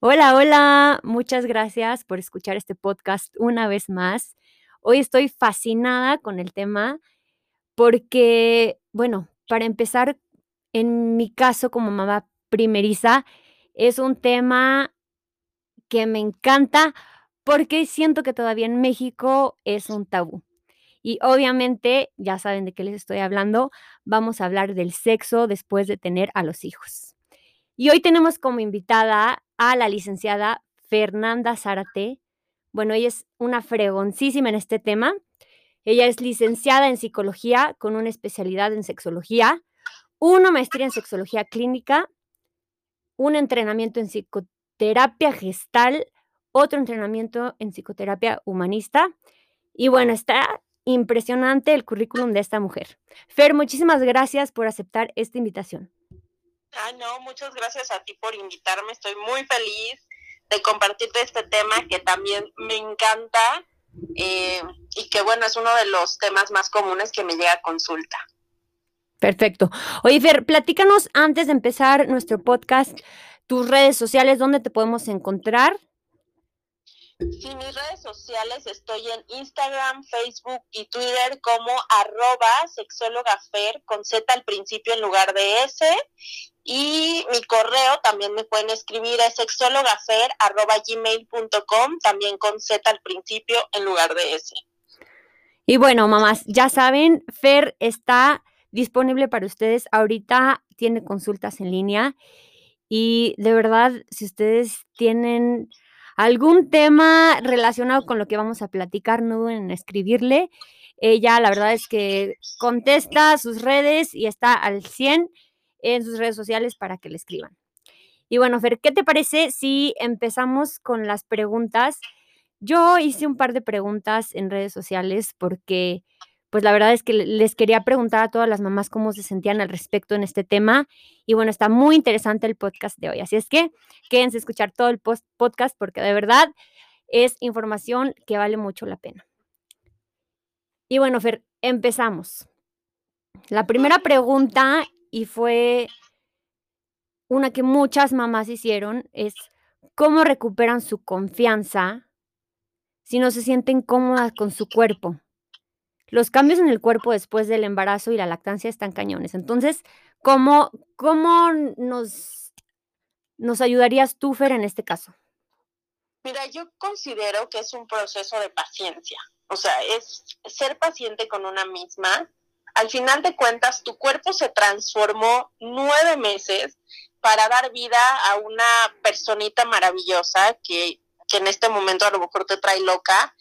Hola, hola, muchas gracias por escuchar este podcast una vez más. Hoy estoy fascinada con el tema porque, bueno, para empezar, en mi caso como mamá primeriza, es un tema que me encanta porque siento que todavía en México es un tabú. Y obviamente, ya saben de qué les estoy hablando, vamos a hablar del sexo después de tener a los hijos. Y hoy tenemos como invitada a la licenciada Fernanda Zárate. Bueno, ella es una fregoncísima en este tema. Ella es licenciada en psicología con una especialidad en sexología, una maestría en sexología clínica, un entrenamiento en psicoterapia gestal, otro entrenamiento en psicoterapia humanista. Y bueno, está impresionante el currículum de esta mujer. Fer, muchísimas gracias por aceptar esta invitación. Ah, no, muchas gracias a ti por invitarme. Estoy muy feliz de compartirte este tema que también me encanta eh, y que bueno, es uno de los temas más comunes que me llega a consulta. Perfecto. Oye, Fer, platícanos antes de empezar nuestro podcast, tus redes sociales, ¿dónde te podemos encontrar? Sí, mis redes sociales estoy en Instagram, Facebook y Twitter como arroba sexólogafer con Z al principio en lugar de S. Y mi correo también me pueden escribir es sexólogafer arroba gmail.com también con Z al principio en lugar de S. Y bueno, mamás, ya saben, Fer está disponible para ustedes. Ahorita tiene consultas en línea y de verdad, si ustedes tienen algún tema relacionado con lo que vamos a platicar, no duden en escribirle. Ella, la verdad es que contesta sus redes y está al 100 en sus redes sociales para que le escriban. Y bueno, Fer, ¿qué te parece si empezamos con las preguntas? Yo hice un par de preguntas en redes sociales porque pues la verdad es que les quería preguntar a todas las mamás cómo se sentían al respecto en este tema. Y bueno, está muy interesante el podcast de hoy. Así es que quédense a escuchar todo el post podcast porque de verdad es información que vale mucho la pena. Y bueno, Fer, empezamos. La primera pregunta, y fue una que muchas mamás hicieron, es cómo recuperan su confianza si no se sienten cómodas con su cuerpo los cambios en el cuerpo después del embarazo y la lactancia están cañones. Entonces, ¿cómo, cómo nos, nos ayudarías tú, Fer, en este caso? Mira, yo considero que es un proceso de paciencia. O sea, es ser paciente con una misma. Al final de cuentas, tu cuerpo se transformó nueve meses para dar vida a una personita maravillosa que, que en este momento a lo mejor te trae loca,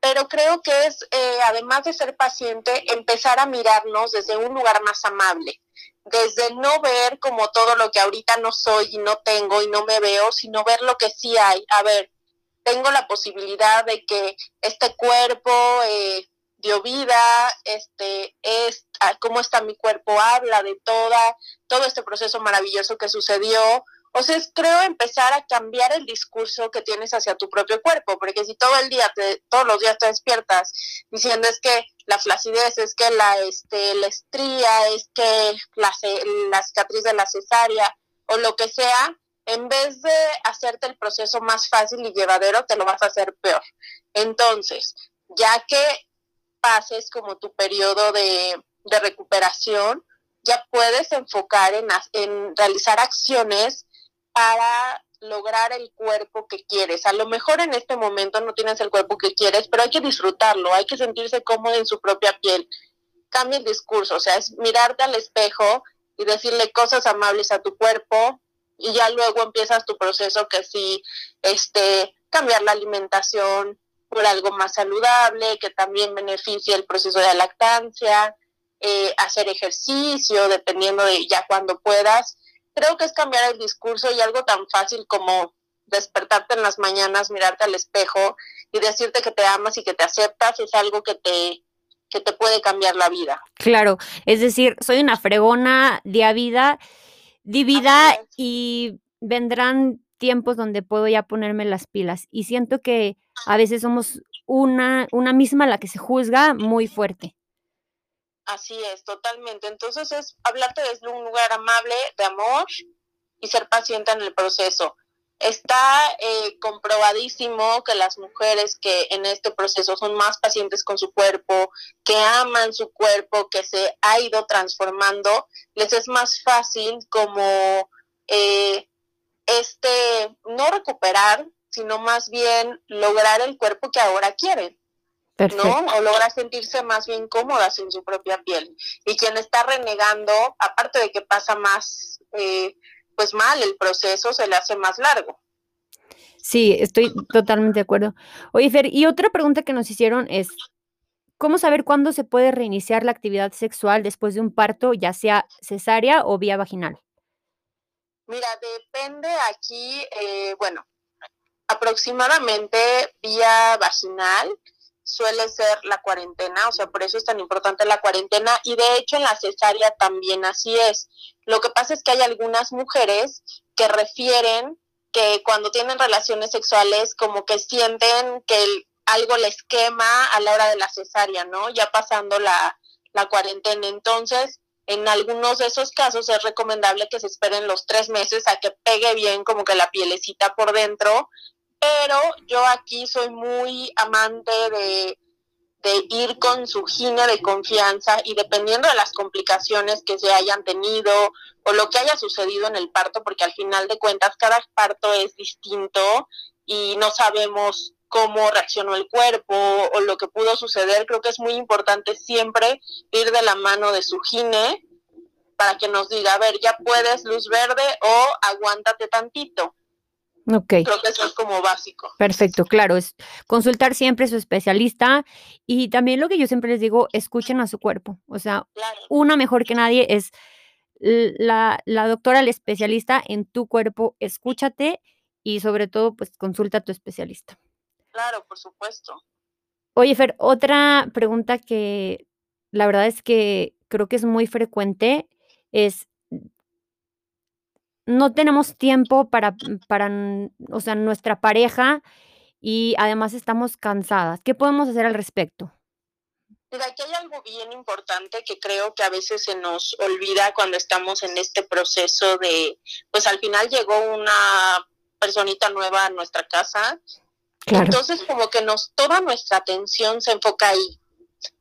pero creo que es, eh, además de ser paciente, empezar a mirarnos desde un lugar más amable, desde no ver como todo lo que ahorita no soy y no tengo y no me veo, sino ver lo que sí hay. A ver, tengo la posibilidad de que este cuerpo eh, dio vida, este es ah, cómo está mi cuerpo habla de toda todo este proceso maravilloso que sucedió, o sea, es, creo empezar a cambiar el discurso que tienes hacia tu propio cuerpo, porque si todo el día, todos los días te despiertas diciendo es que la flacidez, es que la, este, la estría, es que la, la cicatriz de la cesárea o lo que sea, en vez de hacerte el proceso más fácil y llevadero, te lo vas a hacer peor. Entonces, ya que pases como tu periodo de, de recuperación, ya puedes enfocar en, en realizar acciones para lograr el cuerpo que quieres. A lo mejor en este momento no tienes el cuerpo que quieres, pero hay que disfrutarlo, hay que sentirse cómodo en su propia piel. Cambia el discurso, o sea, es mirarte al espejo y decirle cosas amables a tu cuerpo y ya luego empiezas tu proceso que sí, este, cambiar la alimentación por algo más saludable, que también beneficie el proceso de lactancia, eh, hacer ejercicio, dependiendo de ya cuando puedas, creo que es cambiar el discurso y algo tan fácil como despertarte en las mañanas, mirarte al espejo y decirte que te amas y que te aceptas es algo que te que te puede cambiar la vida. Claro, es decir, soy una fregona de vida, divida y vendrán tiempos donde puedo ya ponerme las pilas y siento que a veces somos una una misma la que se juzga muy fuerte. Así es, totalmente. Entonces es hablarte desde un lugar amable, de amor y ser paciente en el proceso. Está eh, comprobadísimo que las mujeres que en este proceso son más pacientes con su cuerpo, que aman su cuerpo, que se ha ido transformando, les es más fácil como eh, este, no recuperar, sino más bien lograr el cuerpo que ahora quieren. ¿no? O lograr sentirse más bien cómodas en su propia piel. Y quien está renegando, aparte de que pasa más eh, pues mal el proceso se le hace más largo. Sí, estoy totalmente de acuerdo. Oye, Fer, y otra pregunta que nos hicieron es, ¿cómo saber cuándo se puede reiniciar la actividad sexual después de un parto, ya sea cesárea o vía vaginal? Mira, depende aquí, eh, bueno, aproximadamente vía vaginal suele ser la cuarentena, o sea, por eso es tan importante la cuarentena y de hecho en la cesárea también así es. Lo que pasa es que hay algunas mujeres que refieren que cuando tienen relaciones sexuales como que sienten que algo les quema a la hora de la cesárea, ¿no? Ya pasando la, la cuarentena. Entonces, en algunos de esos casos es recomendable que se esperen los tres meses a que pegue bien como que la pielecita por dentro pero yo aquí soy muy amante de, ir con su gine de confianza y dependiendo de las complicaciones que se hayan tenido o lo que haya sucedido en el parto, porque al final de cuentas cada parto es distinto y no sabemos cómo reaccionó el cuerpo o lo que pudo suceder, creo que es muy importante siempre ir de la mano de su gine para que nos diga, a ver, ya puedes luz verde o aguántate tantito. Ok. Creo que eso es como básico. Perfecto, claro, es consultar siempre a su especialista y también lo que yo siempre les digo, escuchen a su cuerpo. O sea, una mejor que nadie es la, la doctora, el especialista en tu cuerpo, escúchate y sobre todo, pues consulta a tu especialista. Claro, por supuesto. Oye, Fer, otra pregunta que la verdad es que creo que es muy frecuente es no tenemos tiempo para, para, o sea, nuestra pareja y además estamos cansadas. ¿Qué podemos hacer al respecto? Mira, aquí hay algo bien importante que creo que a veces se nos olvida cuando estamos en este proceso de, pues al final llegó una personita nueva a nuestra casa. Entonces como que nos, toda nuestra atención se enfoca ahí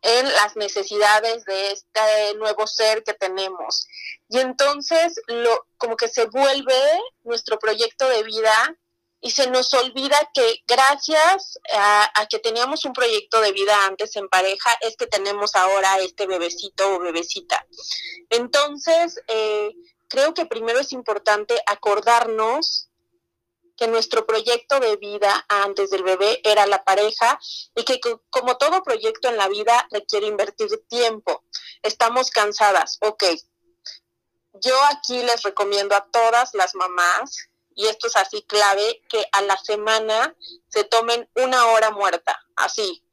en las necesidades de este nuevo ser que tenemos. Y entonces lo como que se vuelve nuestro proyecto de vida y se nos olvida que gracias a, que teníamos un proyecto de vida antes en pareja es que tenemos ahora este bebecito o bebecita. Entonces, eh, creo que primero es importante acordarnos que nuestro proyecto de vida antes del bebé era la pareja y que como todo proyecto en la vida requiere invertir tiempo. Estamos cansadas, ok. Yo aquí les recomiendo a todas las mamás, y esto es así clave, que a la semana se tomen una hora muerta, así.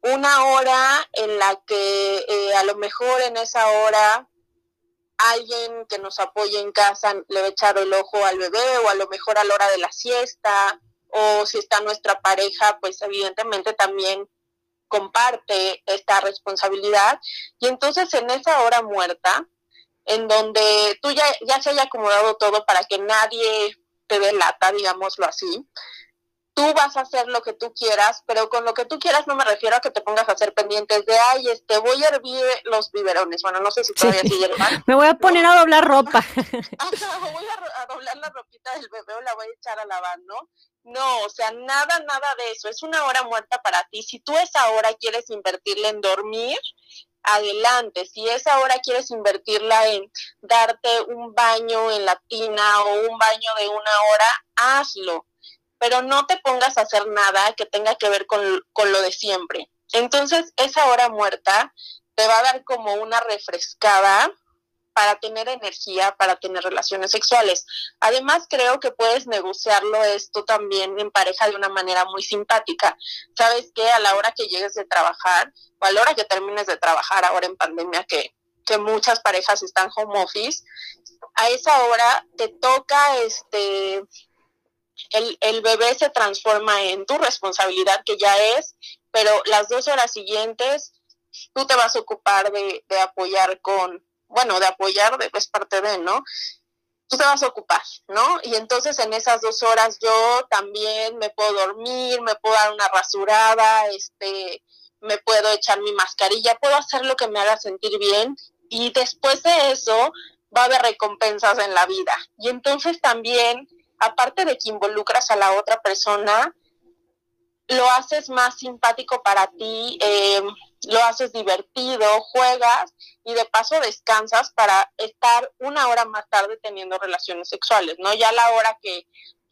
Una hora en la que eh, a lo mejor en esa hora alguien que nos apoye en casa le va a echar el ojo al bebé o a lo mejor a la hora de la siesta o si está nuestra pareja, pues evidentemente también comparte esta responsabilidad. Y entonces en esa hora muerta, en donde tú ya, ya se haya acomodado todo para que nadie te delata, digámoslo así, tú vas a hacer lo que tú quieras, pero con lo que tú quieras no me refiero a que te pongas a hacer pendientes de, ay, este, voy a hervir los biberones. Bueno, no sé si todavía sí. sigue Me voy a poner a doblar ropa. voy a, doblar la ropita del bebé o la voy a echar a lavar, ¿no? No, o sea, nada, nada de eso. Es una hora muerta para ti. Si tú esa hora quieres invertirla en dormir, adelante. Si esa hora quieres invertirla en darte un baño en la tina o un baño de una hora, hazlo pero no te pongas a hacer nada que tenga que ver con, lo de siempre. Entonces, esa hora muerta te va a dar como una refrescada para tener energía, para tener relaciones sexuales. Además, creo que puedes negociarlo esto también en pareja de una manera muy simpática. Sabes que a la hora que llegues de trabajar o a la hora que termines de trabajar ahora en pandemia, que, que muchas parejas están home office, a esa hora te toca este el, bebé se transforma en tu responsabilidad, que ya es, pero las dos horas siguientes tú te vas a ocupar de, apoyar con, bueno, de apoyar, de, es parte de, ¿no? tú te vas a ocupar, ¿no? Y entonces en esas dos horas yo también me puedo dormir, me puedo dar una rasurada, este, me puedo echar mi mascarilla, puedo hacer lo que me haga sentir bien y después de eso va a haber recompensas en la vida. Y entonces también, aparte de que involucras a la otra persona, lo haces más simpático para ti, eh, lo haces divertido, juegas y de paso descansas para estar una hora más tarde teniendo relaciones sexuales, ¿no? Ya la hora que,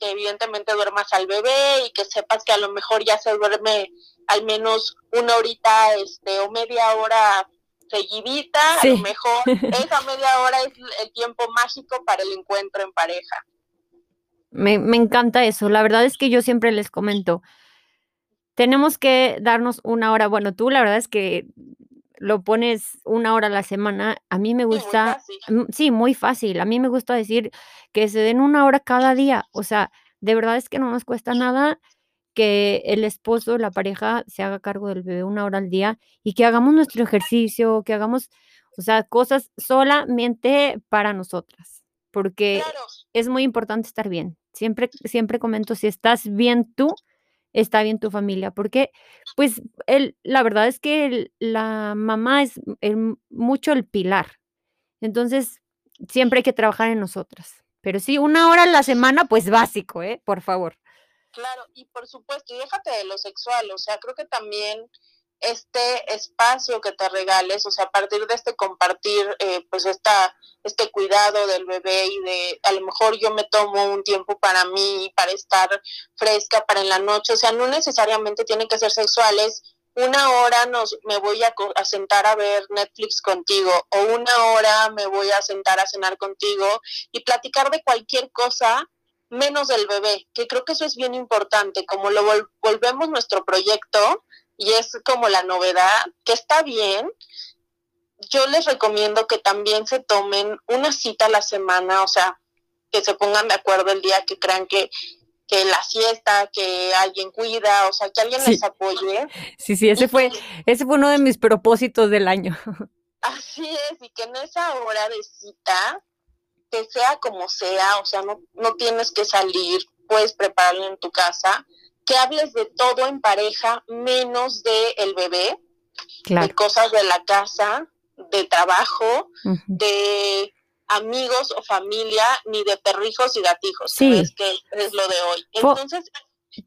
evidentemente duermas al bebé y que sepas que a lo mejor ya se duerme al menos una horita este, o media hora seguidita, a lo mejor esa media hora es el tiempo mágico para el encuentro en pareja. Me, me encanta eso, la verdad es que yo siempre les comento, tenemos que darnos una hora. Bueno, tú la verdad es que lo pones una hora a la semana. A mí me gusta, mm, sí, muy fácil. A mí me gusta decir que se den una hora cada día. O sea, de verdad es que no nos cuesta nada que el esposo, la pareja, se haga cargo del bebé una hora al día y que hagamos nuestro ejercicio, que hagamos, o sea, cosas solamente para nosotras, porque es muy importante estar bien. Siempre, siempre comento, si estás bien tú, está bien tu familia, porque pues el, la verdad es que la mamá es mucho el pilar. Entonces, siempre hay que trabajar en nosotras. Pero sí, una hora a la semana, pues básico, ¿eh? Por favor. Claro, y por supuesto, y déjate de lo sexual, o sea, creo que también este espacio que te regales, o sea, a partir de este compartir, eh, pues esta, este cuidado del bebé y de, a lo mejor yo me tomo un tiempo para mí, para estar fresca, para en la noche, o sea, no necesariamente tienen que ser sexuales, una hora nos, me voy a, a, sentar a ver Netflix contigo o una hora me voy a sentar a cenar contigo y platicar de cualquier cosa menos del bebé, que creo que eso es bien importante, como lo volvemos nuestro proyecto, y es como la novedad, que está bien. Yo les recomiendo que también se tomen una cita a la semana, o sea, que se pongan de acuerdo el día que crean que, que la siesta, que alguien cuida, o sea, que alguien les apoye. Sí, sí, ese fue, ese fue uno de mis propósitos del año. Así es, y que en esa hora de cita, que sea como sea, o sea, no, no tienes que salir, puedes prepararlo en tu casa, que hables de todo en pareja, menos de el bebé, de cosas de la casa, de trabajo, de amigos o familia, ni de perrijos y gatijos, sí. que es lo de hoy. Entonces,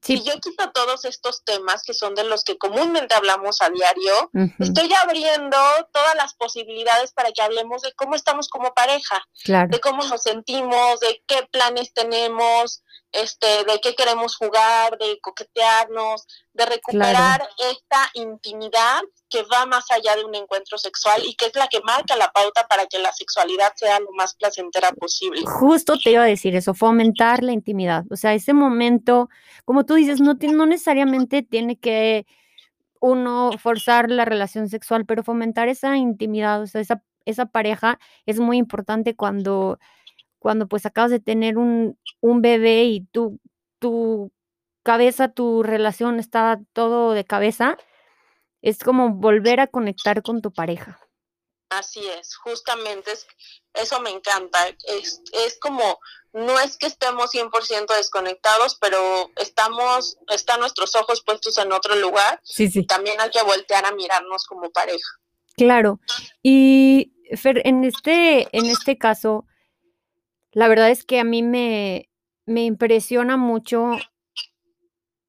si yo quito todos estos temas que son de los que comúnmente hablamos a diario, estoy abriendo todas las posibilidades para que hablemos de cómo estamos como pareja, de cómo nos sentimos, de qué planes tenemos, este, de qué queremos jugar, de coquetearnos, de recuperar esta intimidad que va más allá de un encuentro sexual y que es la que marca la pauta para que la sexualidad sea lo más placentera posible. Justo te iba a decir eso, fomentar la intimidad. O sea, ese momento, como tú dices, no, no necesariamente tiene que uno forzar la relación sexual, pero fomentar esa intimidad, o sea, esa, esa pareja es muy importante cuando cuando pues acabas de tener un, bebé y tu, tu cabeza, tu relación está todo de cabeza, es como volver a conectar con tu pareja. Así es, justamente es, eso me encanta. Es, es como, no es que estemos 100% desconectados, pero estamos, están nuestros ojos puestos en otro lugar. Sí, sí. También hay que voltear a mirarnos como pareja. Claro. Y Fer, en este, en este caso, la verdad es que a mí me, me impresiona mucho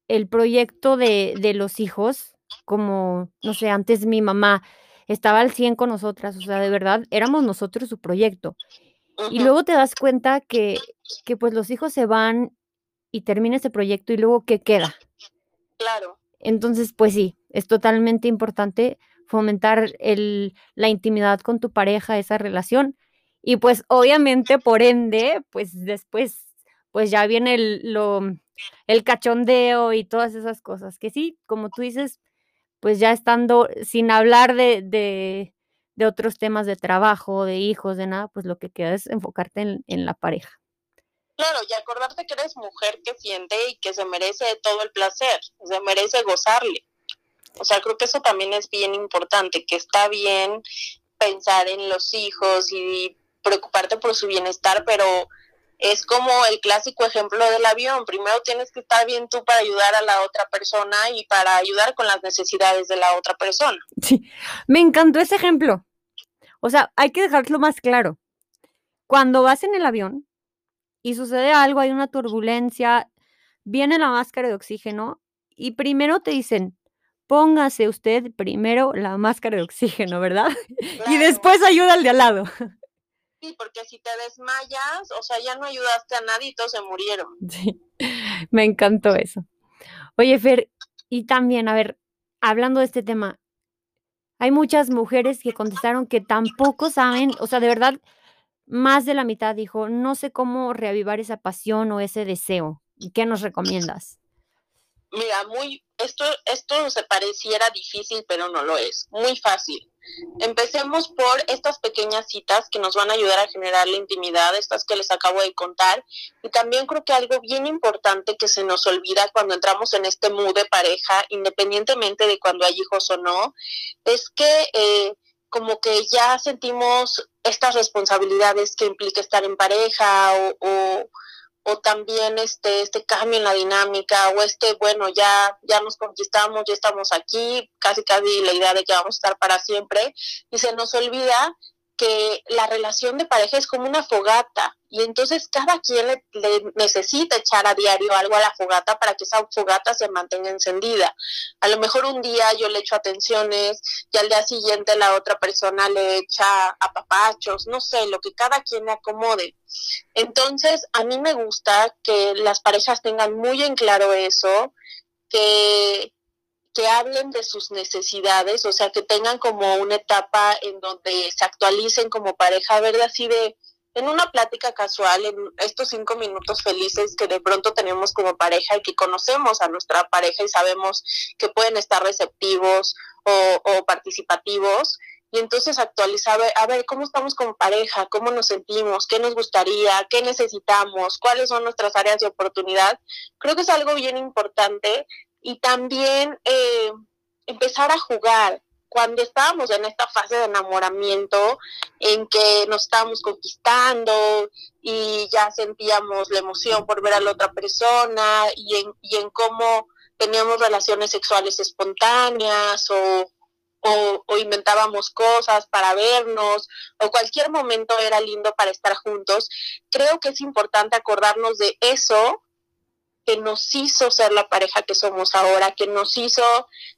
el proyecto de, de, los hijos, como, no sé, antes mi mamá estaba al 100 con nosotras, o sea, de verdad, éramos nosotros su proyecto. Y luego te das cuenta que, que pues los hijos se van y termina ese proyecto y luego ¿qué queda? Claro. Entonces, pues sí, es totalmente importante fomentar el, la intimidad con tu pareja, esa relación, y pues obviamente, por ende, pues después, pues ya viene el, lo, el cachondeo y todas esas cosas, que sí, como tú dices, pues ya estando, sin hablar de, de, de otros temas de trabajo, de hijos, de nada, pues lo que queda es enfocarte en, en la pareja. Claro, y acordarte que eres mujer que siente y que se merece todo el placer, se merece gozarle. O sea, creo que eso también es bien importante, que está bien pensar en los hijos y preocuparte por su bienestar, pero es como el clásico ejemplo del avión. Primero tienes que estar bien tú para ayudar a la otra persona y para ayudar con las necesidades de la otra persona. Sí, me encantó ese ejemplo. O sea, hay que dejarlo más claro. Cuando vas en el avión y sucede algo, hay una turbulencia, viene la máscara de oxígeno y primero te dicen, póngase usted primero la máscara de oxígeno, ¿verdad? Y después ayuda al de al lado. Sí, porque si te desmayas, o sea, ya no ayudaste a nadie y todos se murieron. Sí, me encantó eso. Oye, Fer, y también, a ver, hablando de este tema, hay muchas mujeres que contestaron que tampoco saben, o sea, de verdad, más de la mitad dijo, no sé cómo reavivar esa pasión o ese deseo. ¿Qué nos recomiendas? Mira, muy, esto, esto se pareciera difícil, pero no lo es. Muy fácil. Empecemos por estas pequeñas citas que nos van a ayudar a generar la intimidad, estas que les acabo de contar. Y también creo que algo bien importante que se nos olvida cuando entramos en este mood de pareja, independientemente de cuando hay hijos o no, es que eh, como que ya sentimos estas responsabilidades que implica estar en pareja o o también este, este cambio en la dinámica, o este, bueno, ya, ya nos conquistamos, ya estamos aquí, casi casi la idea de que vamos a estar para siempre, y se nos olvida que la relación de pareja es como una fogata y entonces cada quien le, necesita echar a diario algo a la fogata para que esa fogata se mantenga encendida. A lo mejor un día yo le echo atenciones y al día siguiente la otra persona le echa apapachos, no sé, lo que cada quien le acomode. Entonces, a mí me gusta que las parejas tengan muy en claro eso, que que hablen de sus necesidades, o sea, que tengan como una etapa en donde se actualicen como pareja, ¿verdad? Así de, en una plática casual, en estos cinco minutos felices que de pronto tenemos como pareja y que conocemos a nuestra pareja y sabemos que pueden estar receptivos o, participativos, y entonces actualizar, a ver, cómo estamos como pareja, cómo nos sentimos, qué nos gustaría, qué necesitamos, cuáles son nuestras áreas de oportunidad. Creo que es algo bien importante y también eh, empezar a jugar. Cuando estábamos en esta fase de enamoramiento, en que nos estábamos conquistando y ya sentíamos la emoción por ver a la otra persona y en, cómo teníamos relaciones sexuales espontáneas o, o, inventábamos cosas para vernos, o cualquier momento era lindo para estar juntos, creo que es importante acordarnos de eso que nos hizo ser la pareja que somos ahora, que nos hizo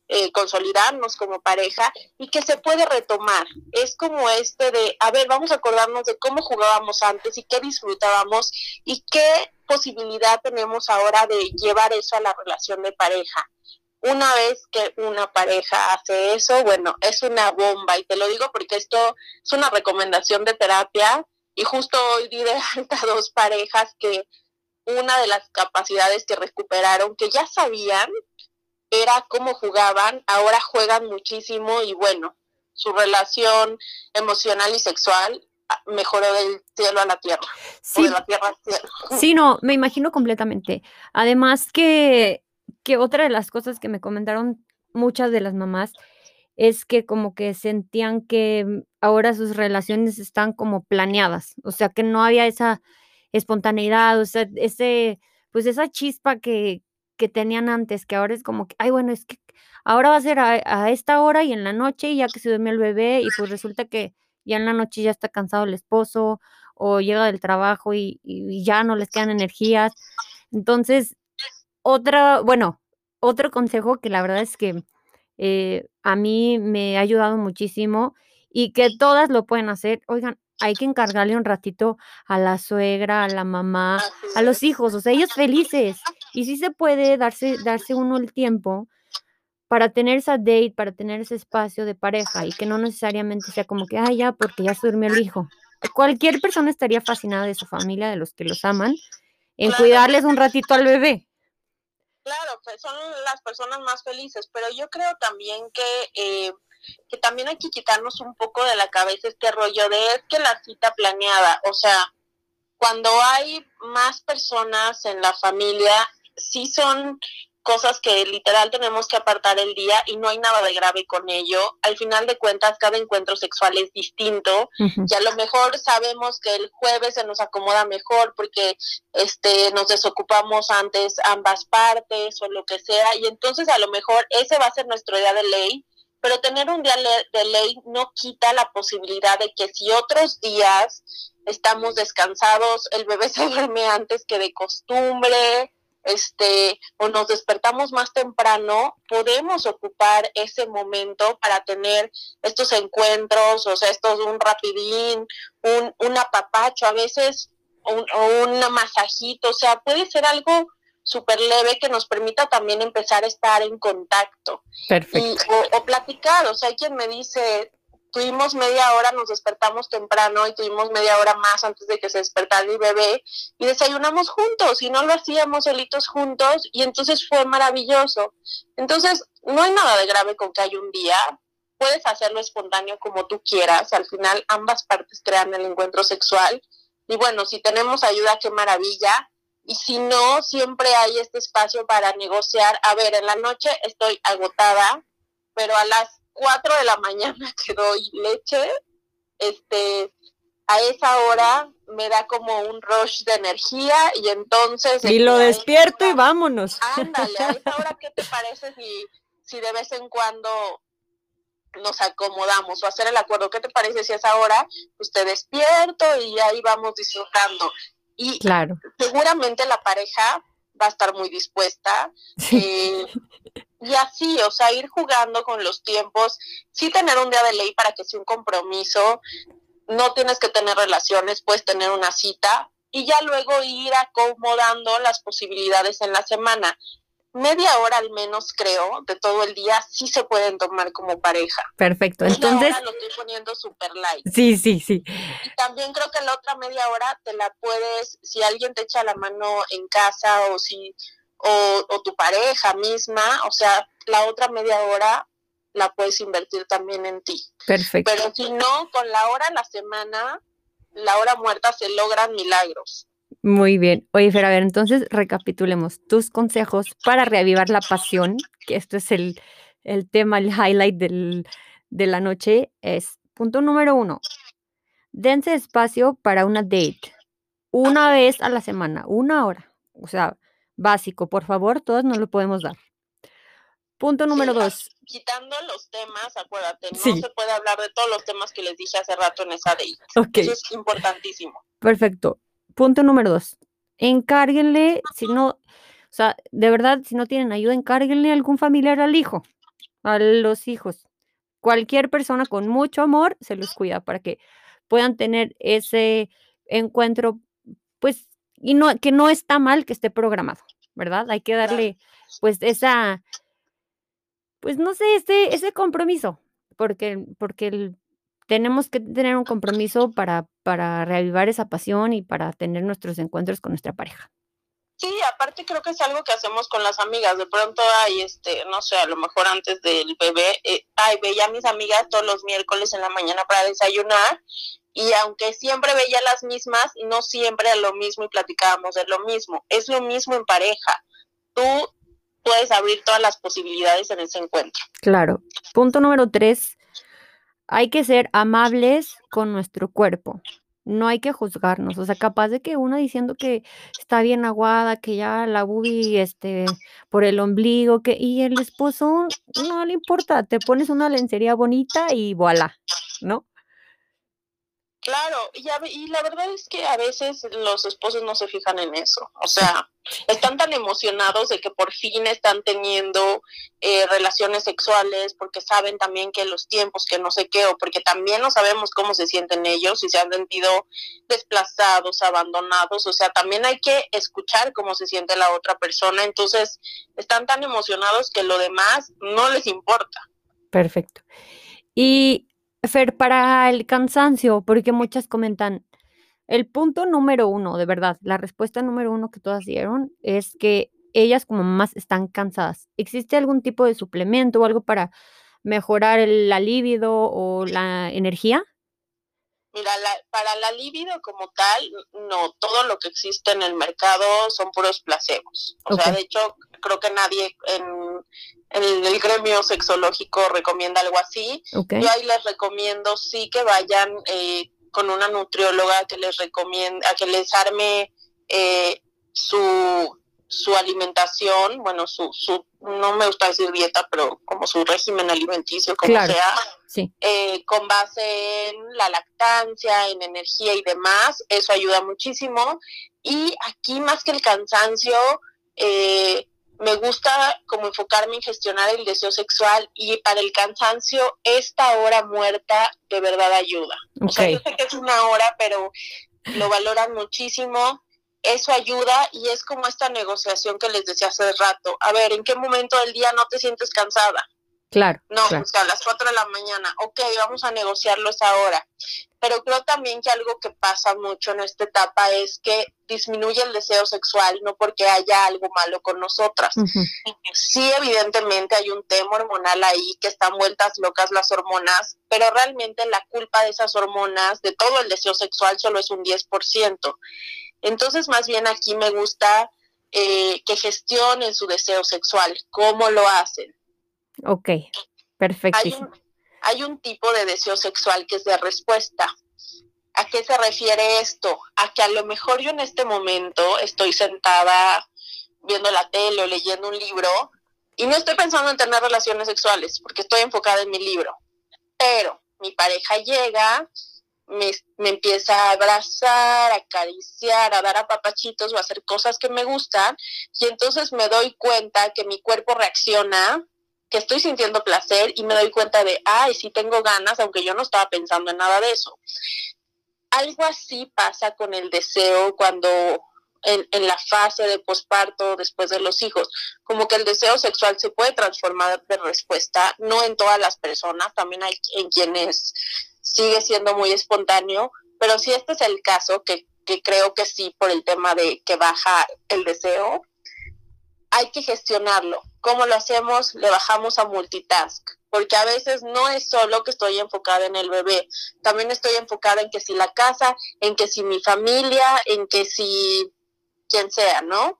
eh, consolidarnos como pareja y que se puede retomar. Es como este de, a ver, vamos a acordarnos de cómo jugábamos antes y qué disfrutábamos y qué posibilidad tenemos ahora de llevar eso a la relación de pareja. Una vez que una pareja hace eso, bueno, es una bomba y te lo digo porque esto es una recomendación de terapia y justo hoy di de dos parejas que una de las capacidades que recuperaron, que ya sabían, era cómo jugaban, ahora juegan muchísimo y bueno, su relación emocional y sexual ah, mejoró del cielo a la tierra. Sí, de la tierra al cielo. sí, no, me imagino completamente. Además que, que otra de las cosas que me comentaron muchas de las mamás es que como que sentían que ahora sus relaciones están como planeadas, o sea, que no había esa espontaneidad, o sea, ese, pues esa chispa que, que tenían antes, que ahora es como que, ay, bueno, es que ahora va a ser a, esta hora y en la noche, ya que se duerme el bebé, y pues resulta que ya en la noche ya está cansado el esposo, o llega del trabajo y, y ya no les quedan energías. Entonces, otra, bueno, otro consejo que la verdad es que eh, a mí me ha ayudado muchísimo y que todas lo pueden hacer. Oigan, hay que encargarle un ratito a la suegra, a la mamá, a los hijos, o sea, ellos felices. Y sí se puede darse, darse uno el tiempo para tener esa date, para tener ese espacio de pareja y que no necesariamente sea como que, ah, ya, porque ya se durmió el hijo. Cualquier persona estaría fascinada de su familia, de los que los aman, en cuidarles un ratito al bebé. Claro, pues son las personas más felices, pero yo creo también que eh, que también hay que quitarnos un poco de la cabeza este rollo de es que la cita planeada, o sea, cuando hay más personas en la familia, sí son cosas que literal tenemos que apartar el día y no hay nada de grave con ello. Al final de cuentas, cada encuentro sexual es distinto y a lo mejor sabemos que el jueves se nos acomoda mejor porque este nos desocupamos antes ambas partes o lo que sea y entonces a lo mejor ese va a ser nuestro día de ley, pero tener un día de ley no quita la posibilidad de que si otros días estamos descansados, el bebé se duerme antes que de costumbre, este, o nos despertamos más temprano, podemos ocupar ese momento para tener estos encuentros, o sea, estos un rapidín, un, un apapacho, a veces un, o un masajito, o sea, puede ser algo súper leve que nos permita también empezar a estar en contacto. Perfecto. o, o, platicar, o sea, hay quien me dice, tuvimos media hora, nos despertamos temprano y tuvimos media hora más antes de que se despertara mi bebé y desayunamos juntos y no lo hacíamos solitos juntos y entonces fue maravilloso. Entonces, no hay nada de grave con que hay un día, puedes hacerlo espontáneo como tú quieras, al final ambas partes crean el encuentro sexual y bueno, si tenemos ayuda, qué maravilla. Y si no, siempre hay este espacio para negociar. A ver, en la noche estoy agotada, pero a las 4 de la mañana que doy leche, este, a esa hora me da como un rush de energía y entonces... Y lo despierto y vámonos. Ándale, a esa hora, ¿qué te parece si, si de vez en cuando nos acomodamos o hacer el acuerdo? ¿Qué te parece si a esa hora pues te despierto y ahí vamos disfrutando? Y claro. seguramente la pareja va a estar muy dispuesta. Eh, y así, o sea, ir jugando con los tiempos, sí tener un día de ley para que sea un compromiso, no tienes que tener relaciones, puedes tener una cita y ya luego ir acomodando las posibilidades en la semana media hora al menos, creo, de todo el día, sí se pueden tomar como pareja. Perfecto, entonces... lo estoy poniendo super light. Sí, sí, sí. También creo que la otra media hora te la puedes, si alguien te echa la mano en casa o si, o, o tu pareja misma, o sea, la otra media hora la puedes invertir también en ti. Perfecto. Pero si no, con la hora a la semana, la hora muerta se logran milagros. Muy bien. Oye, Fer, a ver, entonces recapitulemos tus consejos para reavivar la pasión, que esto es el, el tema, el highlight del, de la noche, es punto número uno, dense espacio para una date, una vez a la semana, una hora, o sea, básico, por favor, todos nos lo podemos dar. Punto número dos. Quitando los temas, acuérdate, no se puede hablar de todos los temas que les dije hace rato en esa date. Eso es importantísimo. Perfecto. Punto número dos, encárguenle, si no, o sea, de verdad, si no tienen ayuda, encárguenle a algún familiar al hijo, a los hijos. Cualquier persona con mucho amor se los cuida para que puedan tener ese encuentro, pues, y no, que no está mal que esté programado, ¿verdad? Hay que darle, pues, esa, pues, no sé, ese, ese compromiso, porque, porque el, tenemos que tener un compromiso para, para reavivar esa pasión y para tener nuestros encuentros con nuestra pareja. Sí, aparte creo que es algo que hacemos con las amigas. De pronto hay, este, no sé, a lo mejor antes del bebé, eh, ay, veía a mis amigas todos los miércoles en la mañana para desayunar y aunque siempre veía las mismas, no siempre lo mismo y platicábamos de lo mismo. Es lo mismo en pareja. Tú puedes abrir todas las posibilidades en ese encuentro. Claro. Punto número tres, hay que ser amables con nuestro cuerpo. No hay que juzgarnos. O sea, capaz de que una diciendo que está bien aguada, que ya la bubi, este, por el ombligo, que, y el esposo no le importa, te pones una lencería bonita y voilà, ¿no? Claro, y, y, la verdad es que a veces los esposos no se fijan en eso, o sea, están tan emocionados de que por fin están teniendo eh, relaciones sexuales porque saben también que los tiempos, que no sé qué, o porque también no sabemos cómo se sienten ellos, y se han sentido desplazados, abandonados, o sea, también hay que escuchar cómo se siente la otra persona, entonces están tan emocionados que lo demás no les importa. Perfecto. Y Fer, para el cansancio, porque muchas comentan, el punto número uno, de verdad, la respuesta número uno que todas dieron es que ellas como más están cansadas. ¿Existe algún tipo de suplemento o algo para mejorar el, la libido o la energía? Mira, para la libido como tal, no, todo lo que existe en el mercado son puros placebos. O sea, de hecho, creo que nadie en, el gremio sexológico recomienda algo así. Yo ahí les recomiendo sí que vayan eh, con una nutrióloga que les recomienda, a que les arme eh, su, su alimentación, bueno, su, su, no me gusta decir dieta, pero como su régimen alimenticio, como sea, eh, con base en la lactancia, en energía y demás, eso ayuda muchísimo. Y aquí más que el cansancio, eh, me gusta como enfocarme en gestionar el deseo sexual y para el cansancio esta hora muerta de verdad ayuda. O sea, yo sé que es una hora, pero lo valoran muchísimo eso ayuda y es como esta negociación que les decía hace rato. A ver, ¿en qué momento del día no te sientes cansada? Claro. No, o sea, a las 4 de la mañana. Ok, vamos a negociarlo esa hora. Pero creo también que algo que pasa mucho en esta etapa es que disminuye el deseo sexual, no porque haya algo malo con nosotras. Sí, evidentemente hay un tema hormonal ahí, que están vueltas locas las hormonas, pero realmente la culpa de esas hormonas, de todo el deseo sexual, solo es un 10%. Entonces, más bien aquí me gusta eh, que gestionen su deseo sexual, cómo lo hacen. Ok, perfecto. Hay un, hay un tipo de deseo sexual que es de respuesta. ¿A qué se refiere esto? A que a lo mejor yo en este momento estoy sentada viendo la tele o leyendo un libro y no estoy pensando en tener relaciones sexuales porque estoy enfocada en mi libro. Pero mi pareja llega, me, empieza a abrazar, a acariciar, a dar a papachitos o a hacer cosas que me gustan y entonces me doy cuenta que mi cuerpo reacciona, que estoy sintiendo placer y me doy cuenta de, ay, sí tengo ganas, aunque yo no estaba pensando en nada de eso. Algo así pasa con el deseo cuando en, en, la fase de posparto, después de los hijos, como que el deseo sexual se puede transformar de respuesta, no en todas las personas, también hay en quienes sigue siendo muy espontáneo, pero si este es el caso, que, que creo que sí, por el tema de que baja el deseo, hay que gestionarlo. ¿Cómo lo hacemos? Le bajamos a multitask, porque a veces no es solo que estoy enfocada en el bebé, también estoy enfocada en que si la casa, en que si mi familia, en que si quien sea, ¿no?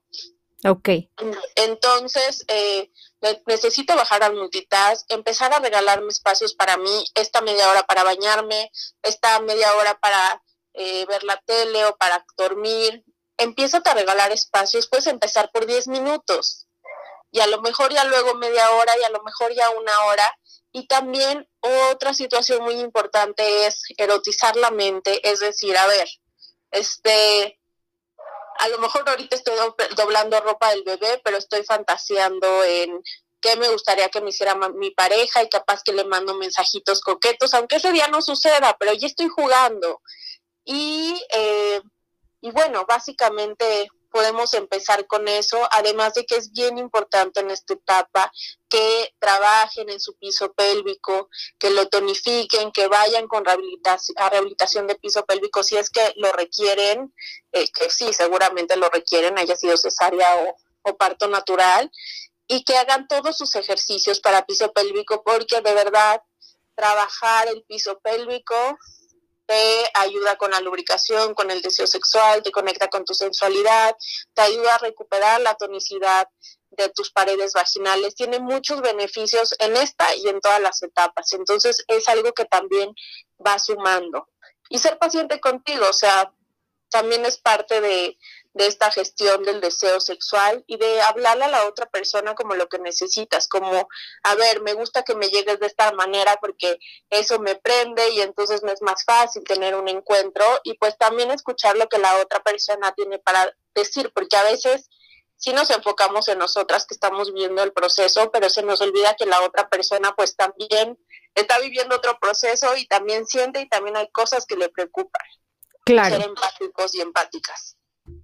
Ok. Entonces, eh, necesito bajar al multitask, empezar a regalarme espacios para mí, esta media hora para bañarme, esta media hora para eh, ver la tele o para dormir. Empieza a regalar espacios, puedes empezar por 10 minutos y a lo mejor ya luego media hora y a lo mejor ya una hora. Y también otra situación muy importante es erotizar la mente, es decir, a ver, este, a lo mejor ahorita estoy doblando ropa del bebé, pero estoy fantaseando en qué me gustaría que me hiciera mi pareja y capaz que le mando mensajitos coquetos, aunque ese día no suceda, pero ya estoy jugando. Y, eh, y bueno, básicamente podemos empezar con eso, además de que es bien importante en esta etapa que trabajen en su piso pélvico, que lo tonifiquen, que vayan con rehabilitación, a rehabilitación de piso pélvico si es que lo requieren, eh, que sí, seguramente lo requieren, haya sido cesárea o, o parto natural, y que hagan todos sus ejercicios para piso pélvico, porque de verdad trabajar el piso pélvico te ayuda con la lubricación, con el deseo sexual, te conecta con tu sensualidad, te ayuda a recuperar la tonicidad de tus paredes vaginales. Tiene muchos beneficios en esta y en todas las etapas. Entonces es algo que también va sumando. Y ser paciente contigo, o sea, también es parte de, de esta gestión del deseo sexual y de hablarle a la otra persona como lo que necesitas, como, a ver, me gusta que me llegues de esta manera porque eso me prende y entonces me es más fácil tener un encuentro y pues también escuchar lo que la otra persona tiene para decir, porque a veces sí nos enfocamos en nosotras que estamos viviendo el proceso, pero se nos olvida que la otra persona pues también está viviendo otro proceso y también siente y también hay cosas que le preocupan. Claro. Ser empáticos y empáticas.